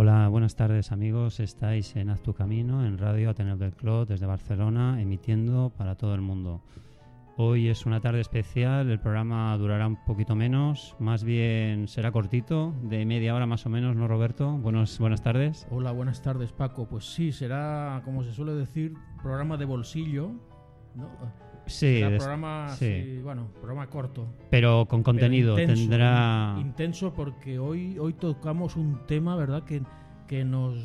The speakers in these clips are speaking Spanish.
Hola, buenas tardes amigos. Estáis en Haz tu Camino, en Radio Ateneo del Clot, desde Barcelona, emitiendo para todo el mundo. Hoy es una tarde especial, el programa durará un poquito menos, más bien será cortito, de media hora más o menos, ¿no, Roberto? Buenas tardes. Hola, buenas tardes, Paco. Pues sí, será, como se suele decir, programa de bolsillo, ¿no? Sí, Será des- programa, sí. sí, bueno, programa corto. pero con pero contenido intenso, tendrá... Intenso porque hoy, hoy tocamos un tema, ¿verdad? Que, que, nos,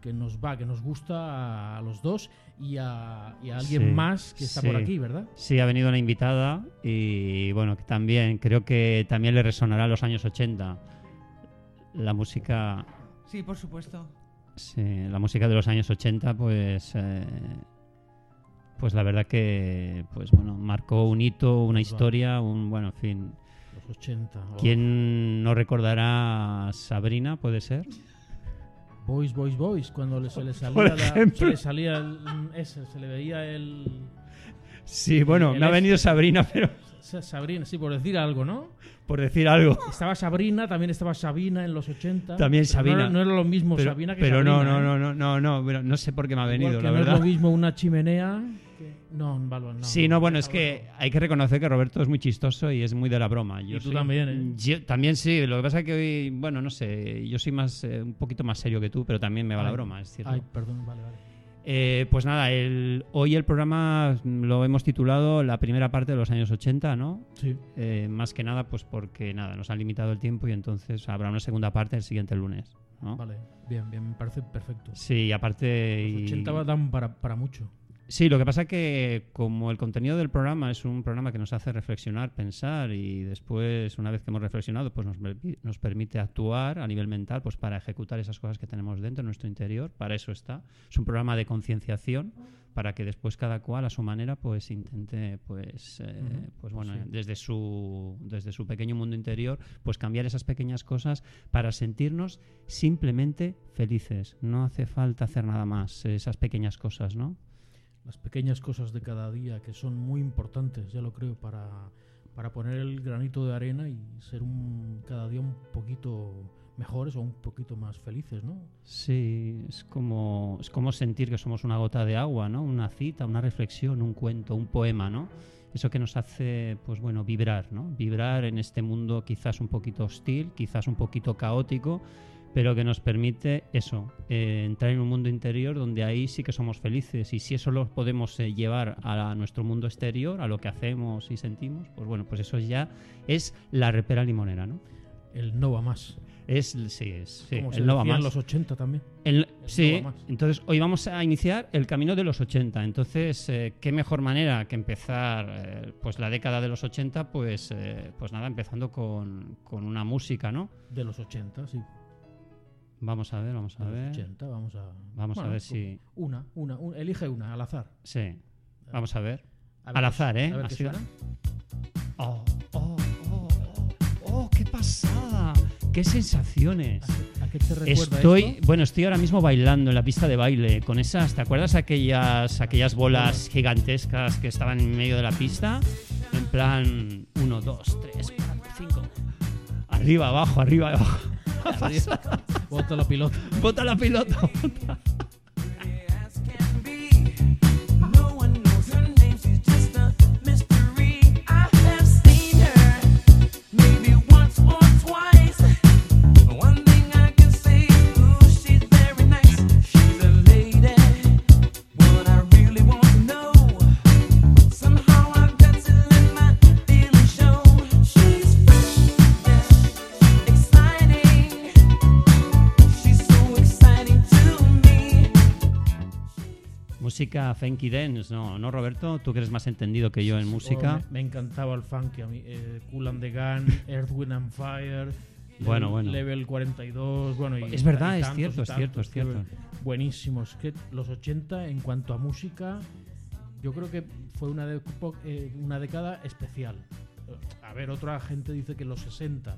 que nos va, que nos gusta a los dos y a, y a alguien Sí, más que está por aquí, ¿verdad? Sí, ha venido una invitada y bueno, que también creo que también le resonará a los años 80. La música, Sí, por supuesto. sí, la música de los años 80, pues, eh, pues la verdad que, pues bueno, marcó un hito, una historia, un bueno, en fin. Los 80. oh. ¿Quién no recordará a Sabrina? Puede ser. Boys, boys, boys. Cuando le- se le salía, la- se le salía el, ese, se le veía el... Sí, bueno, El me ha venido Sabrina, pero Sa- Sabrina, sí, por decir algo, ¿no? por decir algo. Estaba Sabrina, también estaba Sabina en los 80. También Pero Sabina. No, era- no era lo mismo Pero, Sabina que pero no, Sabrina. no, ¿eh? no, no, no, no, pero no sé por qué me ha Igual venido, que la no verdad. es lo mismo una chimenea No, vale, no. Sí, no, bueno, es que hay que reconocer que Roberto es muy chistoso y es muy de la broma. Yo Y tú soy- también, ¿eh? yo- también sí, lo que pasa es que hoy, bueno, no sé, yo soy más, eh, un poquito más serio que tú, pero también me va la broma, es cierto. Ay, perdón, vale, vale. Eh, pues nada, el, hoy el programa lo hemos titulado La primera parte de los años 80, ¿no? Sí. Eh, más que nada, pues porque nada, nos han limitado el tiempo y entonces habrá una segunda parte el siguiente lunes, ¿no? Vale, bien, bien, me parece perfecto. Sí, y aparte... Los y- 80 dan para, para mucho. Sí, lo que pasa que como el contenido del programa es un programa que nos hace reflexionar, pensar y después, una vez que hemos reflexionado, pues nos, nos permite actuar a nivel mental pues para ejecutar esas cosas que tenemos dentro, en nuestro interior. Para eso está. Es un programa de concienciación para que después cada cual a su manera pues intente pues eh, pues bueno sí. desde su desde su pequeño mundo interior pues cambiar esas pequeñas cosas para sentirnos simplemente felices no hace falta hacer nada más esas pequeñas cosas no Las pequeñas cosas de cada día que son muy importantes, ya lo creo, para, para poner el granito de arena y ser un, cada día un poquito mejores o un poquito más felices, ¿no? Sí, es como, es como sentir que somos una gota de agua, ¿no? Una cita, una reflexión, un cuento, un poema, ¿no? Eso que nos hace, pues bueno, vibrar, ¿no? Vibrar en este mundo quizás un poquito hostil, quizás un poquito caótico, pero que nos permite eso, eh, entrar en un mundo interior donde ahí sí que somos felices y si eso lo podemos eh, llevar a nuestro mundo exterior, a lo que hacemos y sentimos, pues bueno, pues eso ya es la repera limonera, ¿no? El no va más. Es, sí, es, sí, como se el no va en más. los 80 también. El- El sí, no entonces hoy vamos a iniciar el camino de los 80. Entonces, eh, qué mejor manera que empezar eh, pues la década de los 80, pues, eh, pues nada, empezando con, con una música, ¿no? De los 80, sí. Vamos a ver, vamos a ver. 80, vamos a... Vamos a Bueno, ver si. Una, una, un- elige una, al azar. Sí, vamos a ver. A ver Al azar, ¿eh? A ver. Oh, oh, oh, oh, oh, qué pasada. Qué sensaciones. ¿A qué te recuerda Estoy, esto? bueno, estoy ahora mismo bailando en la pista de baile con esas, ¿te acuerdas aquellas aquellas bolas gigantescas que estaban en medio de la pista? En plan 1 2 3 4 5. Arriba, abajo, arriba, abajo. Bota la pilota. Bota la pilota. bota. Música funky dance, ¿no? ¿No, Roberto? Tú que eres más entendido que yo en Oh, música. me, me encantaba el funky a mí. Eh, cool and the Gun, Earth, Wind and Fire. Bueno, Level- bueno. Level 42. Bueno, y- Es verdad, y es cierto, es cierto, es cierto. que- Buenísimos. Que los 80, en cuanto a música, yo creo que fue una, de- eh, una década especial. A ver, otra gente dice que los 60.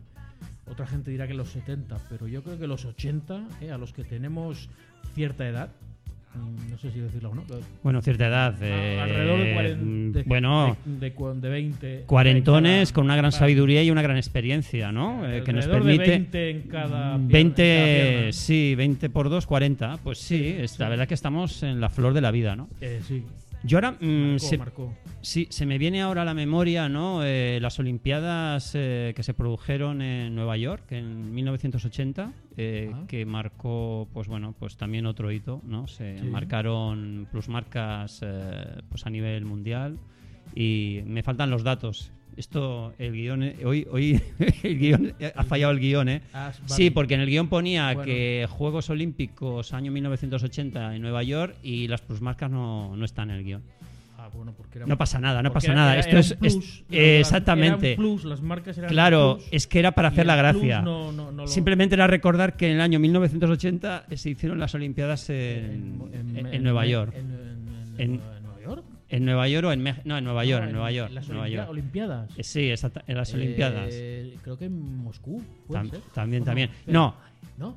Otra gente dirá que los 70, pero yo creo que los 80, eh, a los que tenemos cierta edad, no sé si decirlo o no, Bueno, cierta edad. eh, alrededor de, mm, 40, bueno, de, de cu- de 20. cuarentones en cada- con una gran sabiduría y una gran experiencia, ¿no? Eh, que nos alrededor de permite... 20 en cada pierna- 20, en cada pierna. sí, 20 por 2, 40. Pues sí, es, la verdad que estamos en la flor de la vida, ¿no? Eh, sí, Yo ahora, mm, marcó, se, marcó. sí, se me viene ahora a la memoria, ¿no? Eh, las Olimpiadas eh, que se produjeron en Nueva York en 1980, eh, Ah. que marcó, pues bueno, pues también otro hito, ¿no? Se Sí. marcaron plusmarcas, pues a nivel mundial y me faltan los datos. Esto, el guion, eh, hoy, hoy el guion, eh, ha fallado el guion, ¿eh? Ah, Sí, porque en el guion ponía Bueno. que Juegos Olímpicos año 1980 en Nueva York y las plusmarcas no, no están en el guion. Ah, bueno, porque era- No pasa nada, no pasa era- nada. era- Esto era es, un es- era- exactamente. era un plus, las marcas eran Claro, plus, es que era para hacer la gracia. no- no- no lo- Simplemente era recordar que en el año 1980 se hicieron las Olimpiadas en, en- en Nueva York. En, en- en- En- en Nueva York. En o en México. No, en Nueva York, No, en Nueva York. Las Nueva York. Olimpiadas. Eh, Sí, exacta- en las Olimpiadas. Eh, creo que en Moscú. ¿puede Tam- ser? también, ¿O también. No, ¿No?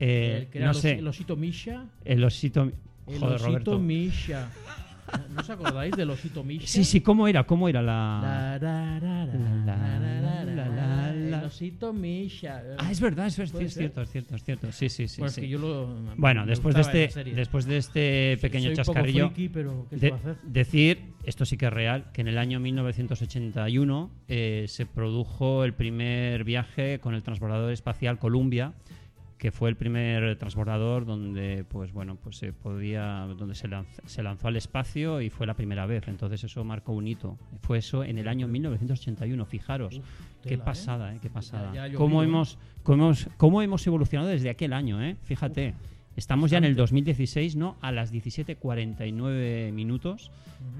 eh, Eh, no el sé. El osito Misha. El osito. El Joder, osito Roberto. Misha. ¿No os acordáis del osito Misha? Sí, sí, ¿cómo era? ¿Cómo era la.? La, La, la, la. El osito Misha. Ah, es verdad, es, verdad, ¿Puede es cierto, es cierto, es cierto. Sí, sí, sí. Pues sí. que yo lo, Bueno, me después de este, después de este pequeño Soy poco chascarrillo, pero ¿qué se de- va a hacer? decir, esto sí que es real, que en el año 1981 eh, se produjo el primer viaje con el transbordador espacial Columbia, que fue el primer transbordador donde, pues bueno, pues se podía, donde se, lanz- se lanzó al espacio y fue la primera vez. Entonces eso marcó un hito. Fue eso en el año 1981. Fijaros, Uf, qué ¿eh? pasada, ¿eh? Qué pasada. ya cómo hemos, cómo hemos, cómo hemos evolucionado desde aquel año, ¿eh? Fíjate. Estamos ya en el bastante. 2016, ¿no? A las 17.49 minutos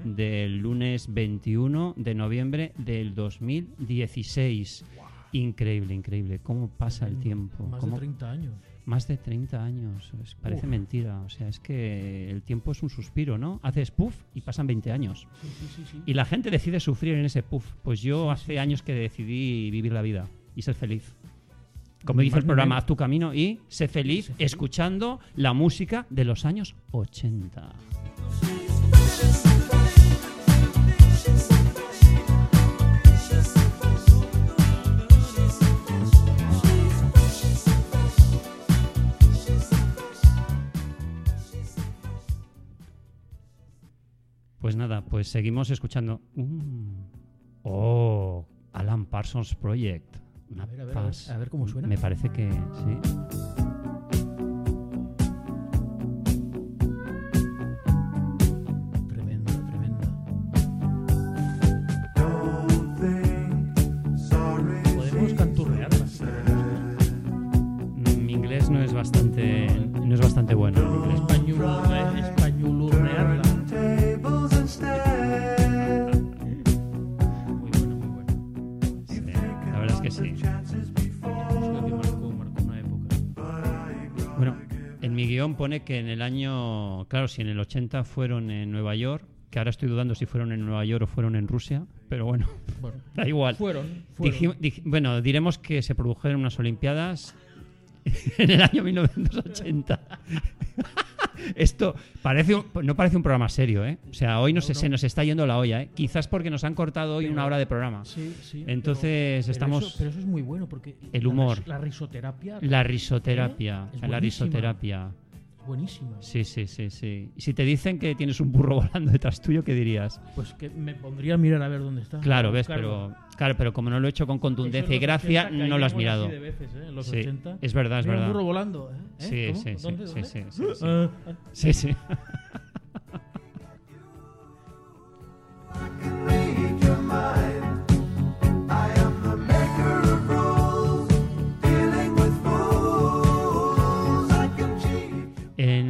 del lunes 21 de noviembre del 2016. Increíble, increíble. ¿Cómo pasa el tiempo? Más ¿Cómo- de 30 años. Más de 30 años. Es- parece Uf. mentira. O sea, es que el tiempo es un suspiro, ¿no? Haces puff y pasan 20 años. Sí, sí, sí, sí. Y la gente decide sufrir en ese puff. Pues yo Sí, hace sí, sí. años que decidí vivir la vida y ser feliz. Como dice el programa, haz tu camino y sé feliz Sé feliz. escuchando la música de los años 80. Pues nada, pues seguimos escuchando. Mm. Oh, Alan Parsons Project. Una A ver, a ver, a ver, pas- a ver cómo suena. Me parece que sí. Que en el año, claro, si en el 80 fueron en Nueva York, que ahora estoy dudando si fueron en Nueva York o fueron en Rusia, pero bueno, Bueno, da igual. fueron, fueron. Dij- bueno, diremos que se produjeron unas Olimpiadas en el año 1980. Esto parece un- no parece un programa serio, ¿eh? O sea, hoy no, No, se, no. se nos está yendo la olla, ¿eh? Quizás porque nos han cortado hoy Pero- una hora de programa. Sí, sí. Entonces pero- pero estamos- eso- pero eso es muy bueno porque. El la humor. La, risoterapia. La risoterapia. Es la risoterapia. Buenísima. Sí, sí, sí, sí. Y si te dicen que tienes un burro volando detrás tuyo, ¿qué dirías? Pues que me pondría a mirar a ver dónde está. Claro, ves, pero claro, pero como no lo he hecho con contundencia en y gracia, 80 no lo has mirado. así de veces, ¿eh? Los Sí, 80. es verdad, es verdad. un burro volando. ¿eh? ¿Eh? Sí, ¿Cómo? sí, sí, ¿Dónde, sí, dónde? sí, sí, sí. Ah, ah. Sí, sí.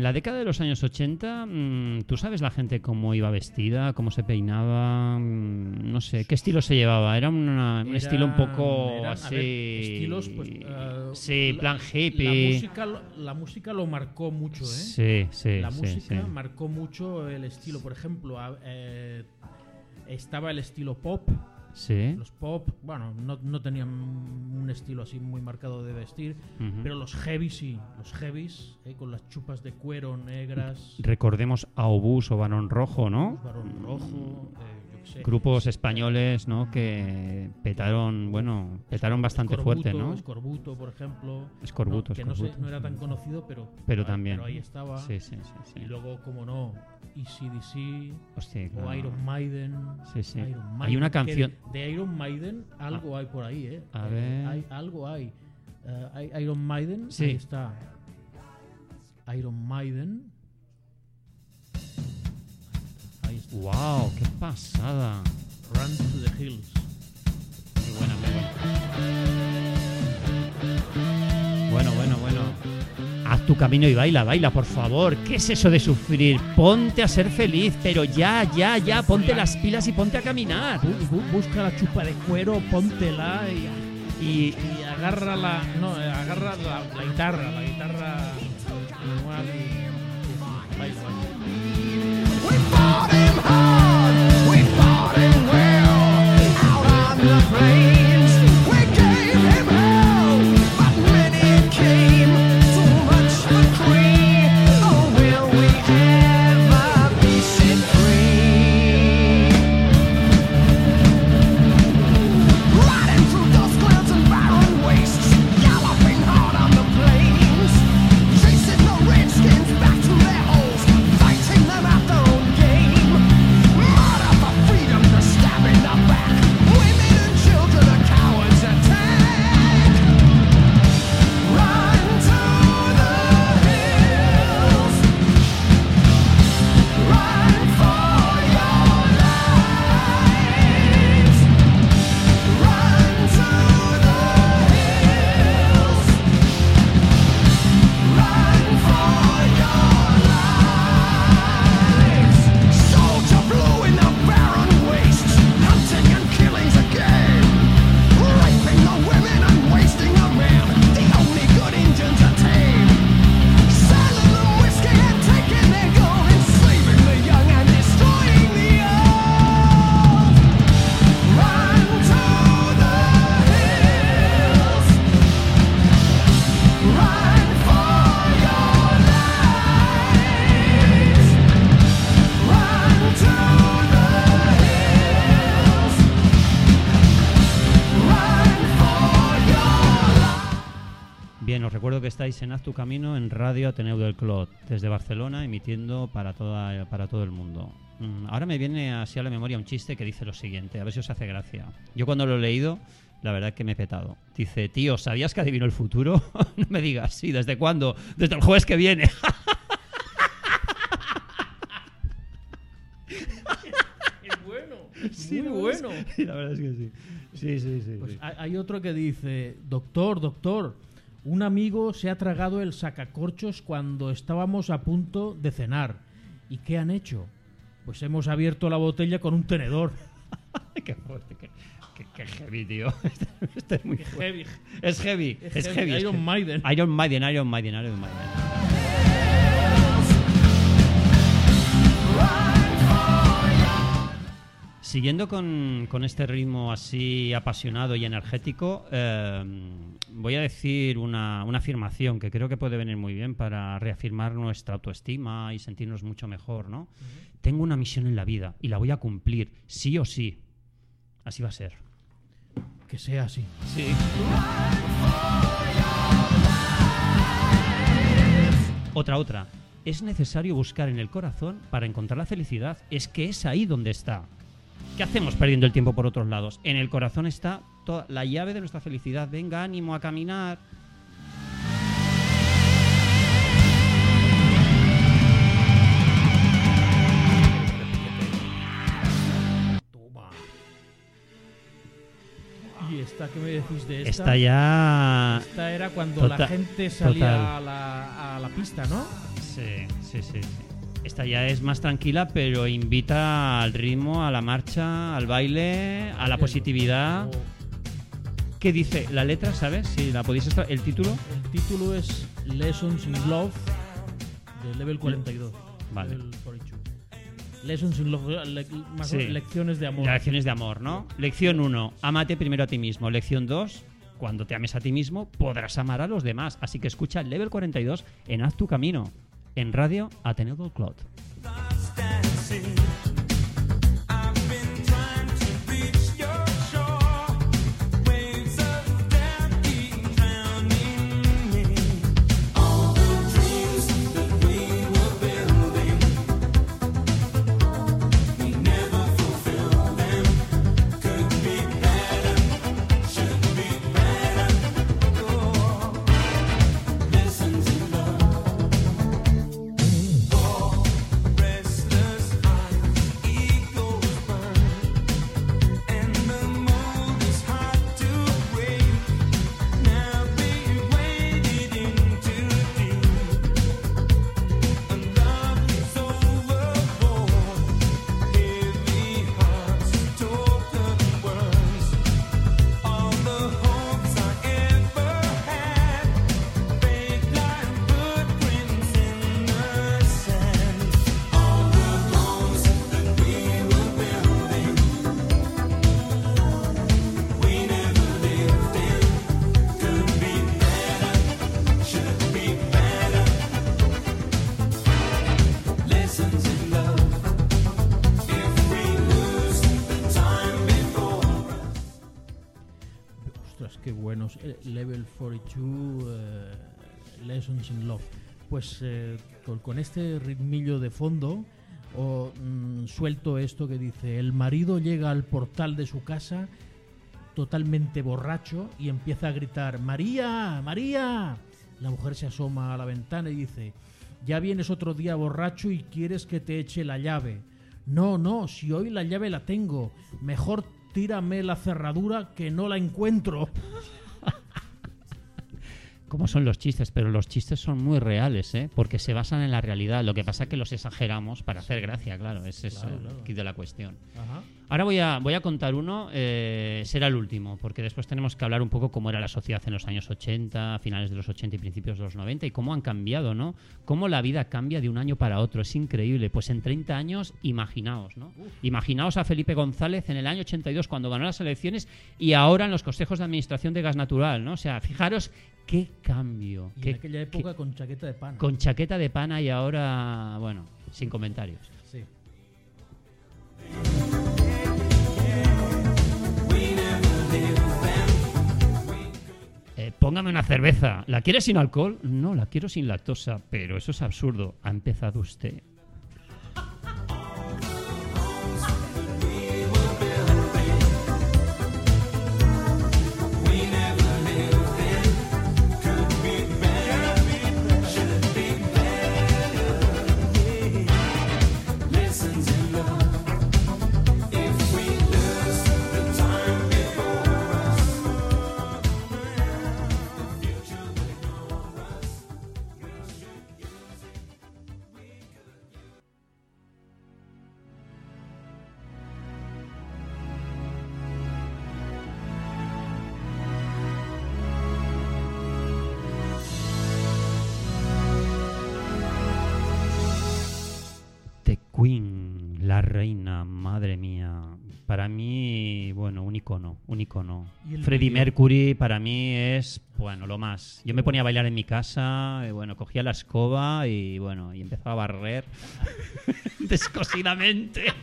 En la década de los años 80, mm, ¿tú sabes la gente cómo iba vestida, cómo se peinaba? Mm, no sé, ¿qué estilo se llevaba? Era una- un estilo un poco así. ver, estilos, pues, eh, sí, la- plan La hippie. música, la música lo marcó mucho, ¿eh? Sí, sí, la sí, música sí. marcó mucho el estilo. Por ejemplo, eh, estaba el estilo pop. Sí. Los pop, bueno, no, no tenían un estilo así muy marcado de vestir, pero los heavies sí. Los heavies, eh, con las chupas de cuero negras, Recordemos a Obús o Barón Rojo, ¿no? varón rojo, eh, Grupos españoles, ¿no? Que petaron, bueno, petaron bastante fuerte, ¿no? Escorbuto, por ejemplo. Escorbuto, no, que no, sé- Escorbuto. no era tan conocido, pero, Pero ahí- también. pero ahí estaba. Sí, sí, sí. sí. Y luego, como no, ECDC Hostia, o claro. Iron Maiden. Sí, sí. Iron Hay una canción- De, de Iron Maiden, algo hay por ahí, ¿eh? A Eh, ver. hay, algo hay. Eh, hay Iron Maiden, Sí. ahí está. Iron Maiden. ¡Wow! ¡Qué pasada! Run to the Hills. Muy buena, muy buena. Bueno, bueno, bueno. Haz tu camino y baila, baila, por favor. ¿Qué es eso de sufrir? Ponte a ser feliz, pero ya, ya, ya, ponte las pilas y ponte a caminar. Bu- bu- busca la chupa de cuero, póntela y, y, y agarra la. No, eh, agarra la, la guitarra, la guitarra Brought him high. Estáis en Haz tu Camino en Radio Ateneu del Clot, desde Barcelona, emitiendo para, toda, para todo el mundo. Mm, Ahora me viene así a la memoria un chiste que dice lo siguiente, a ver si os hace gracia. Yo cuando lo he leído, la verdad es que me he petado. Dice, tío, ¿sabías que adivino el futuro? no me digas, sí, ¿desde cuándo? Desde el jueves que viene. Es bueno, Sí, muy bueno. la verdad es que sí. Sí, sí, sí. Pues sí. hay otro que dice, doctor, doctor, un amigo se ha tragado el sacacorchos cuando estábamos a punto de cenar. ¿Y qué han hecho? Pues hemos abierto la botella con un tenedor. qué fuerte, qué, qué- qué heavy, tío. Este, este es muy heavy. Es heavy, es, heavy. es Iron heavy. Maiden. Iron Maiden, Iron Maiden, Iron Maiden. Siguiendo con, con este ritmo así apasionado y energético, eh, voy a decir una, una afirmación que creo que puede venir muy bien para reafirmar nuestra autoestima y sentirnos mucho mejor, ¿no? Tengo una misión en la vida y la voy a cumplir, sí o sí. Así va a ser. Que sea así. Sí. Otra, otra. Es necesario buscar en el corazón para encontrar la felicidad. Es que es ahí donde está. ¿Qué hacemos perdiendo el tiempo por otros lados? En el corazón está toda la llave de nuestra felicidad. Venga, ánimo a caminar. Toma. ¿Y esta qué me decís de esta? Está ya. Esta era cuando Total- la gente salía a la, a la pista, ¿no? Sí, sí, sí, sí. Esta ya es más tranquila, pero invita al ritmo, a la marcha, al baile, a la positividad. O- ¿Qué dice la letra, sabes? Si la podéis extra- el título. El título es Lessons in Love de Level 42. Vale. Level 42. Lessons in Love, le- más o Sí. menos lecciones de amor. Lecciones de amor, ¿no? Lección 1, ámate primero a ti mismo. Lección 2, cuando te ames a ti mismo, podrás amar a los demás. Así que escucha el Level 42 en Haz tu Camino, en Radio Ateneo del Clot. In Love. Pues eh, con, este ritmillo de fondo, mm, suelto esto que dice: El marido llega al portal de su casa totalmente borracho y empieza a gritar: ¡María! ¡María! La mujer se asoma a la ventana y dice: Ya vienes otro día borracho y quieres que te eche la llave. No, no, si hoy la llave la tengo. Mejor tírame la cerradura que no la encuentro. ¿Cómo son los chistes? Pero los chistes son muy reales, ¿eh? Porque se basan en la realidad. Lo que pasa es que los exageramos para hacer gracia, claro. Ese es el claro. kit de la cuestión. Ajá. Ahora voy a, voy a contar uno, eh, será el último, porque después tenemos que hablar un poco cómo era la sociedad en los años 80, finales de los 80 y principios de los 90, y cómo han cambiado, ¿no? Cómo la vida cambia de un año para otro, es increíble. Pues en 30 años, imaginaos, ¿no? Imaginaos a Felipe González en el año 82 cuando ganó las elecciones y ahora en los consejos de administración de gas natural, ¿no? O sea, fijaros qué cambio. Y qué- en aquella época qué- con chaqueta de pan. con chaqueta de pana y ahora, bueno, sin comentarios. Sí. Póngame una cerveza. ¿La quiere sin alcohol? No, la quiero sin lactosa. Pero eso es absurdo. Ha empezado usted. Para mí, bueno, un icono, un icono. ¿Y el Freddie? Mercury para mí es, bueno, lo más. Yo me ponía a bailar en mi casa, y bueno, cogía la escoba y bueno, y empezaba a barrer descosidamente.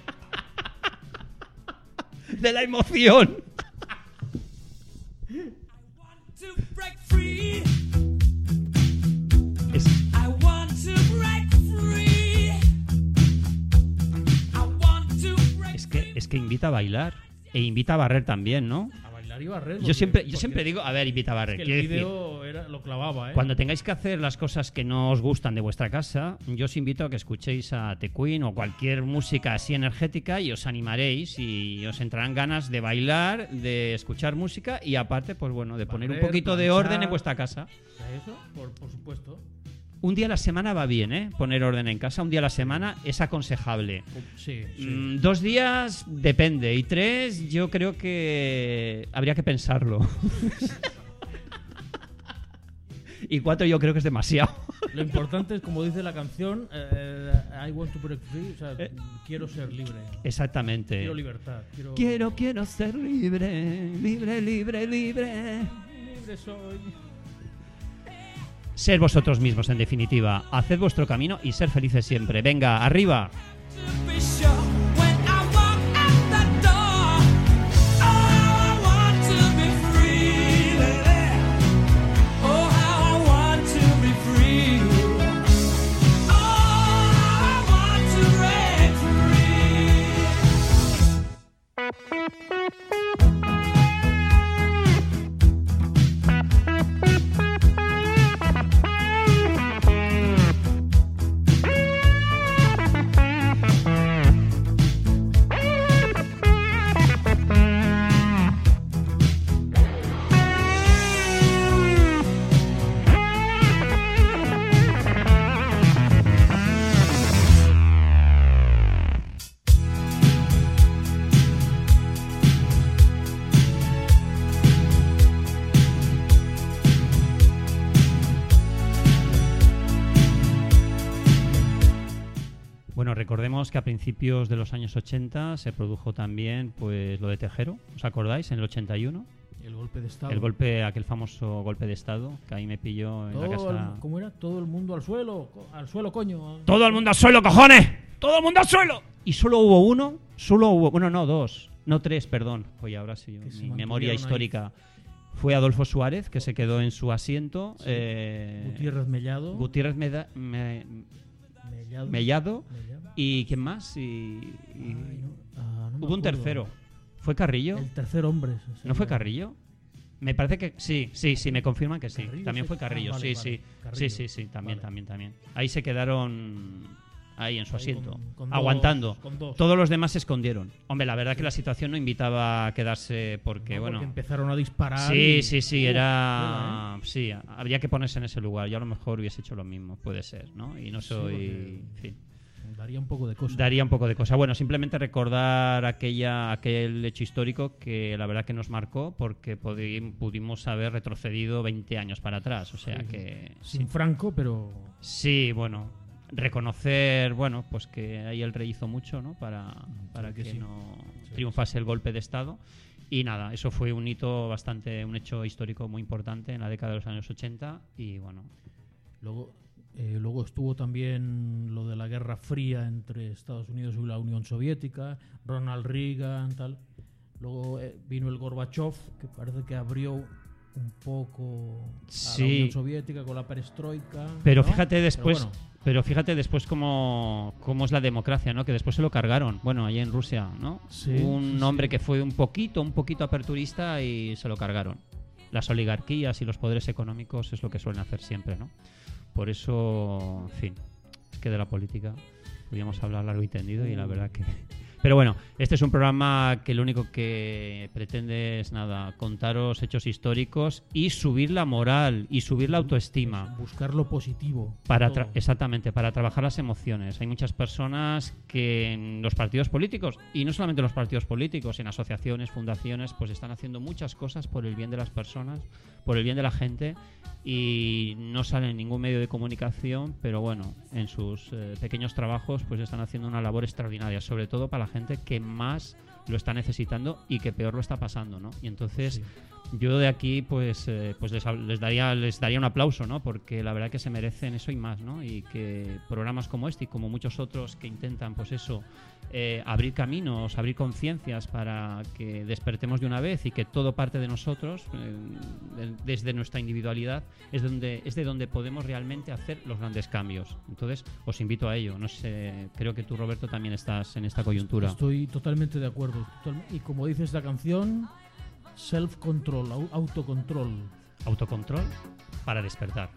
De la emoción. to break free. Es que, es invita a bailar e invita a barrer también, ¿no? A bailar y barrer. Yo siempre, yo siempre digo, a ver, invita a es barrer. que el vídeo lo clavaba, ¿eh? Cuando tengáis que hacer las cosas que no os gustan de vuestra casa, yo os invito a que escuchéis a The Queen o cualquier música así energética y os animaréis y os entrarán ganas de bailar, de escuchar música y aparte, pues bueno, de poner un poquito de orden en vuestra casa. ¿A Eso, por, por supuesto. Un día a la semana va bien, ¿eh? Poner orden en casa. Un día a la semana es aconsejable. Sí, sí. Mm, dos días depende. Y tres, yo creo que habría que pensarlo. y cuatro, yo creo que es demasiado. Lo importante es, como dice la canción, eh, I want to break free, o sea, Eh. quiero ser libre. Exactamente. Quiero libertad. Quiero, Quiero, quiero ser libre, libre, libre, libre. libre soy. Ser vosotros mismos, en definitiva. Haced vuestro camino y ser felices siempre. Venga, arriba. Recordemos que a principios de los años 80 se produjo también pues lo de Tejero, ¿os acordáis? En el 81, El golpe de Estado. el golpe, aquel famoso golpe de Estado que ahí me pilló en la casa. el- ¿Cómo era? Todo el mundo al suelo. Al suelo, coño. ¡Todo el mundo al suelo, cojones! ¡Todo el mundo al suelo! Y solo hubo uno, solo hubo, bueno, no, dos, no tres, perdón. Oye, ahora sí, mi memoria ahí. histórica. Fue Adolfo Suárez, que se quedó en su asiento. Sí. eh, Gutiérrez Mellado. Gutiérrez Meda- Me- Mellado. Mellado. Mellado. ¿Y quién más? Y, y- Ay, no. Ah, no hubo un tercero. ¿Fue Carrillo? El tercer hombre. se- ¿No fue Carrillo? Me parece que sí, sí, sí, me confirman que sí. Carrillo, también sí. fue Carrillo, Ah, vale, sí, vale. sí. Carrillo. Sí, sí, sí, también, Vale. también, también. Ahí se quedaron ahí en su Ahí asiento, con- con aguantando. dos-. Todos los demás se escondieron. Hombre, la verdad que la situación no invitaba a quedarse porque, No, bueno. porque empezaron a disparar. Sí, y- sí, sí, era. ¿eh? Sí, habría que ponerse en ese lugar. Yo a lo mejor hubiese hecho lo mismo, puede ser, ¿no? Y no Sí, soy. porque- en fin. Daría un poco de cosa. Daría un poco de cosa. Bueno, simplemente recordar aquella, aquel hecho histórico que la verdad que nos marcó porque pudi- pudimos haber retrocedido 20 años para atrás. O sea Sí. que. Sin Franco, pero. Sí, bueno. Reconocer, bueno, pues que ahí el rey hizo mucho, ¿no? Para, para que que, sí. no triunfase el golpe de Estado. Y nada, eso fue un hito bastante, un hecho histórico muy importante en la década de los años 80. Y bueno, Luego, eh, luego estuvo también lo de la Guerra Fría entre Estados Unidos y la Unión Soviética, Ronald Reagan, tal. Luego eh, vino el Gorbachev, que parece que abrió un poco a la Unión Soviética con la perestroika. Pero ¿no? fíjate después, Pero fíjate después cómo, cómo es la democracia, ¿no? Que después se lo cargaron. Bueno, allá en Rusia, ¿no? Sí, un sí, hombre que fue un poquito, un poquito aperturista y se lo cargaron. Las oligarquías y los poderes económicos es lo que suelen hacer siempre, ¿no? Por eso, en fin, es que de la política podríamos hablar largo y tendido y la verdad que... Pero bueno, este es un programa que lo único que pretende es nada, contaros hechos históricos y subir la moral y subir la autoestima. buscar lo positivo. Para todo. exactamente, para trabajar las emociones. Hay muchas personas que en los partidos políticos, y no solamente en los partidos políticos, en asociaciones, fundaciones, pues están haciendo muchas cosas por el bien de las personas, por el bien de la gente, y no salen en ningún medio de comunicación, pero bueno, en sus eh, pequeños trabajos pues están haciendo una labor extraordinaria, sobre todo para la gente que más lo está necesitando y que peor lo está pasando, ¿no? Y entonces. Yo de aquí pues eh, pues les, daría les daría un aplauso no porque la verdad que se merecen eso y más no y que programas como este y como muchos otros que intentan pues eso eh, abrir caminos abrir conciencias para que despertemos de una vez y que todo parte de nosotros eh, de- desde nuestra individualidad es donde es de donde podemos realmente hacer los grandes cambios. Entonces os invito a ello. No sé creo que tú Roberto también estás en esta coyuntura. Estoy totalmente de acuerdo. Y como dice esta canción, self-control, au- autocontrol. autocontrol para despertar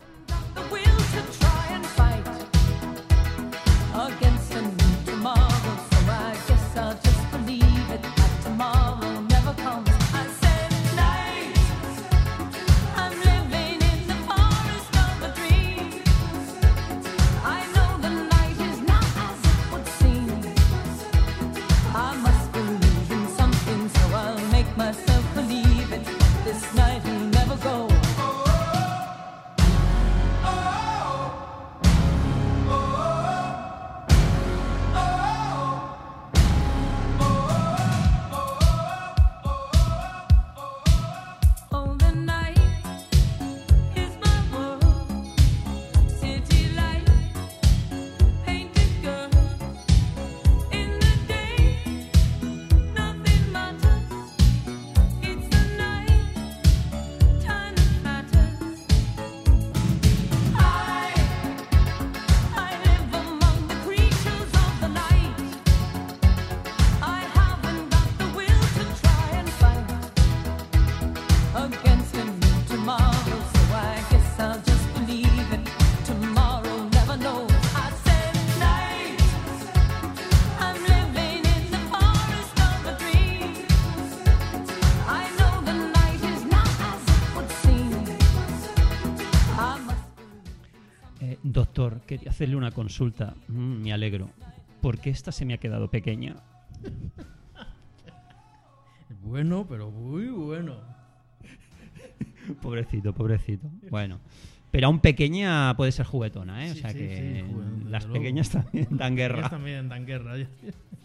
hacerle una consulta. Mm, me alegro. ¿Por qué esta se me ha quedado pequeña? Bueno, pero muy bueno. Pobrecito, pobrecito. Bueno. Pero aún pequeña puede ser juguetona, ¿eh? o sea sí, que sí, las luego. pequeñas también dan guerra. también dan guerra.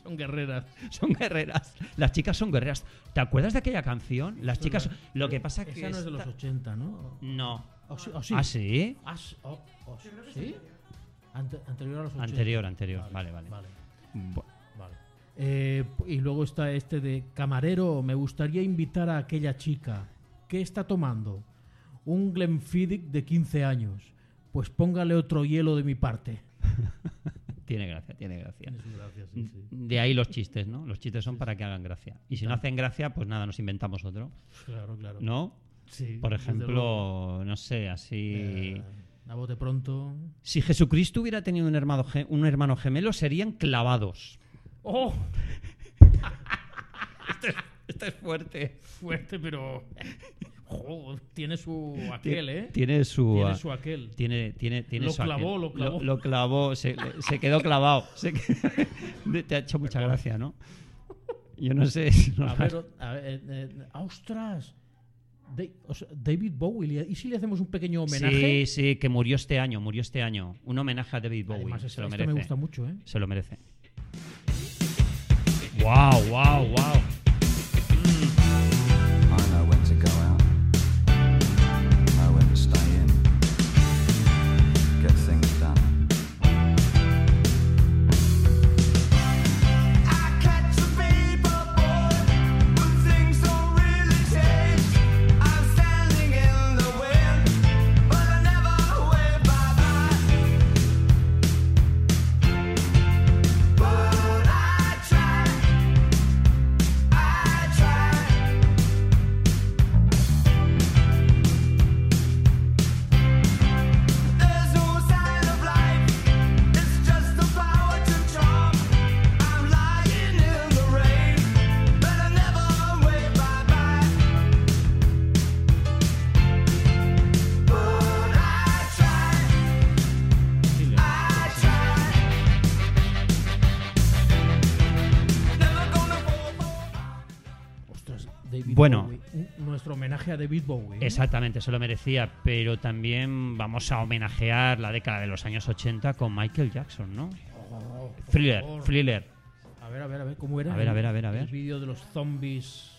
Son guerreras. Son guerreras. Las chicas son guerreras. ¿Te acuerdas de aquella canción? Las chicas. Lo que pasa que. Esa no es de los esta- 80, ¿no? No. ¿O sí? o sí? ¿Ah, sí? Ah, sí, oh, oh, ¿sí? Ante- anterior a los 80. Anterior, anterior. Vale, vale. Vale. Bu- vale. Eh, y luego está este de camarero. Me gustaría invitar a aquella chica. ¿Qué está tomando? Un Glenfiddich de 15 años. Pues póngale otro hielo de mi parte. Tiene gracia, tiene gracia. Tiene su gracia, sí, sí. De ahí los chistes, ¿no? Los chistes son para que hagan gracia. Y si no hacen gracia, pues nada, nos inventamos otro. Claro, claro. ¿No? Sí, Por ejemplo, no sé, así. Eh, a bote pronto. Si Jesucristo hubiera tenido un hermano, ge- un hermano gemelo, serían clavados. ¡Oh! Esto es fuerte. Fuerte, pero. Joder, tiene su aquel, ¿eh? Tiene su. Tiene ah, su aquel. Tiene, tiene, tiene Lo su clavó, aquel. lo clavó. Lo, clavó, se, quedó clavado. Se Te ha hecho mucha gracia, ¿no? Yo no sé. si A ver, a ver, eh, eh, ¡ostras! David Bowie. ¿Y si le hacemos un pequeño homenaje? Sí, sí, que murió este año, murió este año. Un homenaje a David Bowie. Además, se lo merece. me gusta mucho, ¿eh? Se lo merece. Wow, wow, wow. Homenaje a David Bowie. ¿eh? Exactamente, se lo merecía, pero también vamos a homenajear la década de los años 80 con Michael Jackson, ¿no? Oh, Thriller, favor. thriller. A ver, a ver, a ver, ¿cómo era? A ver, a ver, a ver, a El ver. vídeo de los zombies.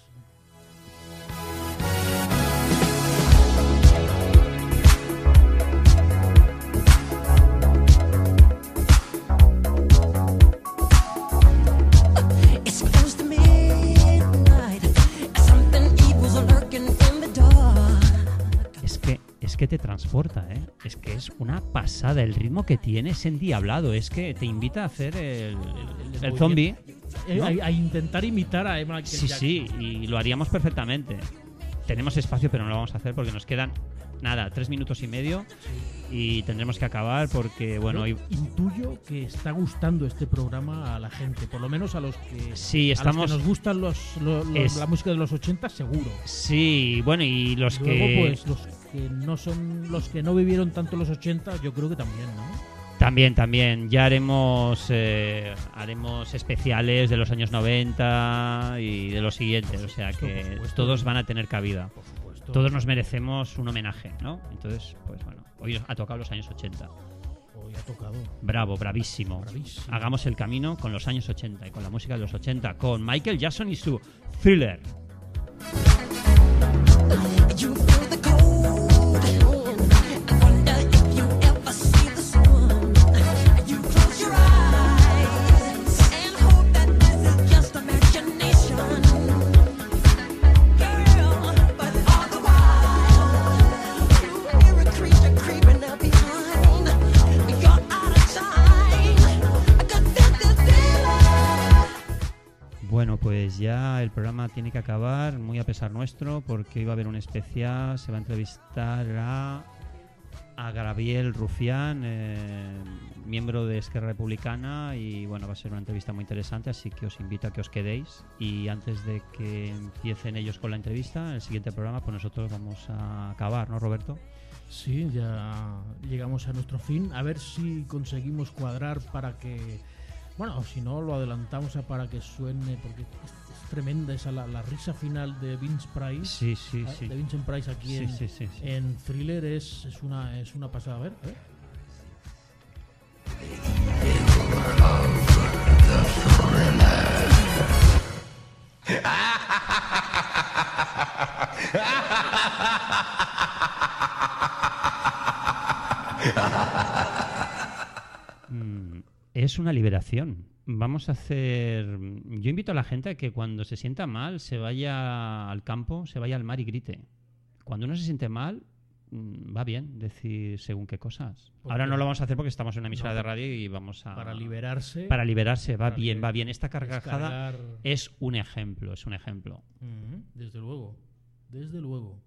Te transporta, ¿eh? Es que es una pasada. El ritmo que tiene es endiablado. Es que te invita a hacer el, el, el zombie. Eh, ¿no? a, a intentar imitar a Emma Sí, sí, y lo haríamos perfectamente. Tenemos espacio, pero no lo vamos a hacer porque nos quedan, nada, tres minutos y medio y tendremos que acabar porque, bueno, hoy... intuyo que está gustando este programa a la gente, por lo menos a los que, Sí, a los estamos... que nos gustan los, lo- los- Es- la música de los 80, seguro. Sí, bueno, y los Luego, que... pues los que no son los que no vivieron tanto los 80, yo creo que también, ¿no? También, también. Ya haremos eh, haremos especiales de los años 90 y de los siguientes. O sea que todos van a tener cabida. Por supuesto. Todos nos merecemos un homenaje, ¿no? Entonces, pues bueno, hoy ha tocado los años 80. Hoy ha tocado. Bravo, bravísimo. Bravísimo. Hagamos el camino con los años 80 y con la música de los 80, con Michael Jackson y su thriller. You feel the cold. Pues ya el programa tiene que acabar, muy a pesar nuestro, porque va a haber un especial, se va a entrevistar a a Gabriel Rufián, eh, miembro de Esquerra Republicana, y bueno, va a ser una entrevista muy interesante, así que os invito a que os quedéis. Y antes de que empiecen ellos con la entrevista, en el siguiente programa, pues nosotros vamos a acabar, ¿no, Roberto? Sí, ya llegamos a nuestro fin. A ver si conseguimos cuadrar para que. Bueno, si no, lo adelantamos a para que suene, porque es, es tremenda esa la, la risa final de Vince Price. Sí, sí, ah, sí. De Vincent Price aquí Sí, en, sí, sí, sí. en Thriller es, es, una, es una pasada. A ver, a ver. Es una liberación. Vamos a hacer. Yo invito a la gente a que cuando se sienta mal se vaya al campo, se vaya al mar y grite. Cuando uno se siente mal, mm, va bien decir según qué cosas. ¿Por Ahora no lo vamos a hacer porque estamos en una emisora No, de radio y vamos a. Para liberarse. Para liberarse, va para bien, va bien. Esta carcajada descargar- es un ejemplo, es un ejemplo. Desde luego. Desde luego.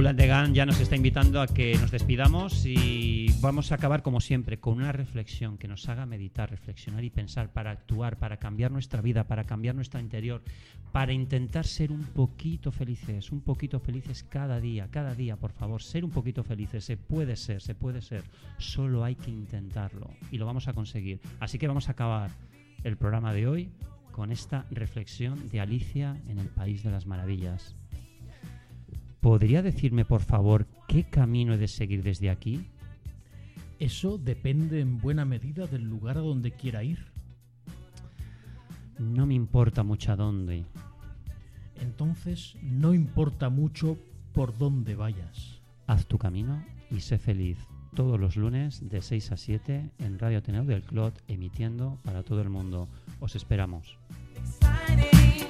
Cool the ya nos está invitando a que nos despidamos y vamos a acabar como siempre con una reflexión que nos haga meditar, reflexionar y pensar para actuar, para cambiar nuestra vida, para cambiar nuestro interior, para intentar ser un poquito felices, un poquito felices cada día, cada día, por favor, ser un poquito felices, se puede ser, se puede ser, solo hay que intentarlo y lo vamos a conseguir. Así que vamos a acabar el programa de hoy con esta reflexión de Alicia en el País de las Maravillas. ¿Podría decirme, por favor, qué camino he de seguir desde aquí? Eso depende en buena medida del lugar a donde quiera ir. No me importa mucho a dónde. Entonces no importa mucho por dónde vayas. Haz tu camino y sé feliz. Todos los lunes de 6 a 7 en Radio Ateneo del Clot, emitiendo para todo el mundo. Os esperamos. She's